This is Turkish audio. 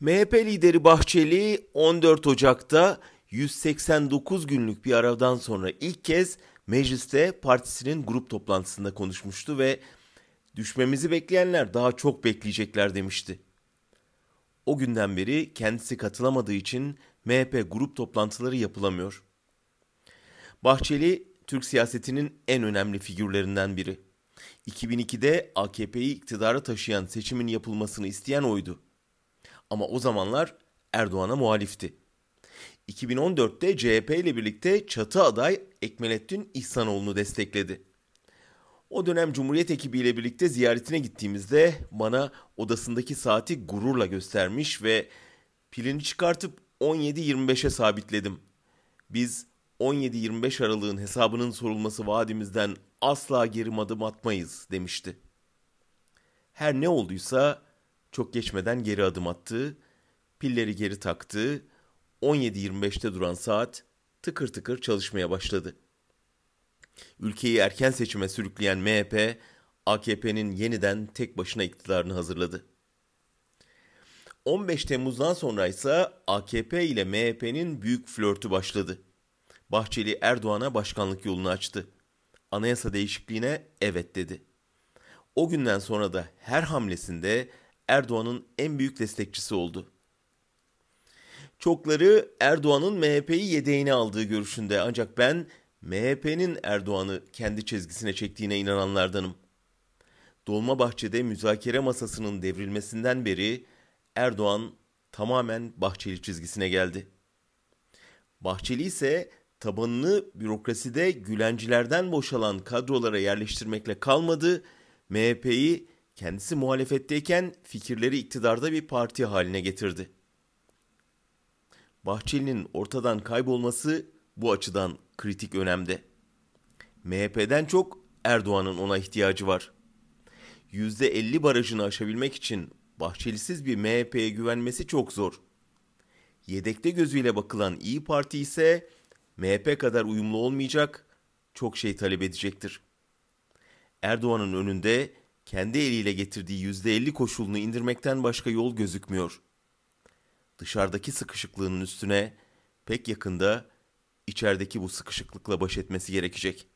MHP lideri Bahçeli 14 Ocak'ta 189 günlük bir aradan sonra ilk kez mecliste partisinin grup toplantısında konuşmuştu ve düşmemizi bekleyenler daha çok bekleyecekler demişti. O günden beri kendisi katılamadığı için MHP grup toplantıları yapılamıyor. Bahçeli Türk siyasetinin en önemli figürlerinden biri. 2002'de AKP'yi iktidara taşıyan seçimin yapılmasını isteyen oydu. Ama o zamanlar Erdoğan'a muhalifti. 2014'te CHP ile birlikte çatı aday Ekmelettin İhsanoğlu'nu destekledi. O dönem Cumhuriyet ekibiyle birlikte ziyaretine gittiğimizde bana odasındaki saati gururla göstermiş ve pilini çıkartıp 17.25'e sabitledim. Biz 17-25 Aralık'ın hesabının sorulması vaadimizden asla geri adım atmayız demişti. Her ne olduysa çok geçmeden geri adım attı, pilleri geri taktı, 17.25'te duran saat tıkır tıkır çalışmaya başladı. Ülkeyi erken seçime sürükleyen MHP, AKP'nin yeniden tek başına iktidarını hazırladı. 15 Temmuz'dan sonra ise AKP ile MHP'nin büyük flörtü başladı. Bahçeli Erdoğan'a başkanlık yolunu açtı. Anayasa değişikliğine evet dedi. O günden sonra da her hamlesinde Erdoğan'ın en büyük destekçisi oldu. Çokları Erdoğan'ın MHP'yi yedeğine aldığı görüşünde ancak ben MHP'nin Erdoğan'ı kendi çizgisine çektiğine inananlardanım. Dolmabahçe'de müzakere masasının devrilmesinden beri Erdoğan tamamen Bahçeli çizgisine geldi. Bahçeli ise tabanını bürokraside Gülencilerden boşalan kadrolara yerleştirmekle kalmadı, MHP'yi kendisi muhalefetteyken fikirleri iktidarda bir parti haline getirdi. Bahçeli'nin ortadan kaybolması bu açıdan kritik önemde. MHP'den çok Erdoğan'ın ona ihtiyacı var. %50 barajını aşabilmek için Bahçelisiz bir MHP'ye güvenmesi çok zor. Yedekte gözüyle bakılan İyi Parti ise MHP kadar uyumlu olmayacak, çok şey talep edecektir. Erdoğan'ın önünde kendi eliyle getirdiği %50 koşulunu indirmekten başka yol gözükmüyor. Dışarıdaki sıkışıklığının üstüne pek yakında içerideki bu sıkışıklıkla baş etmesi gerekecek.''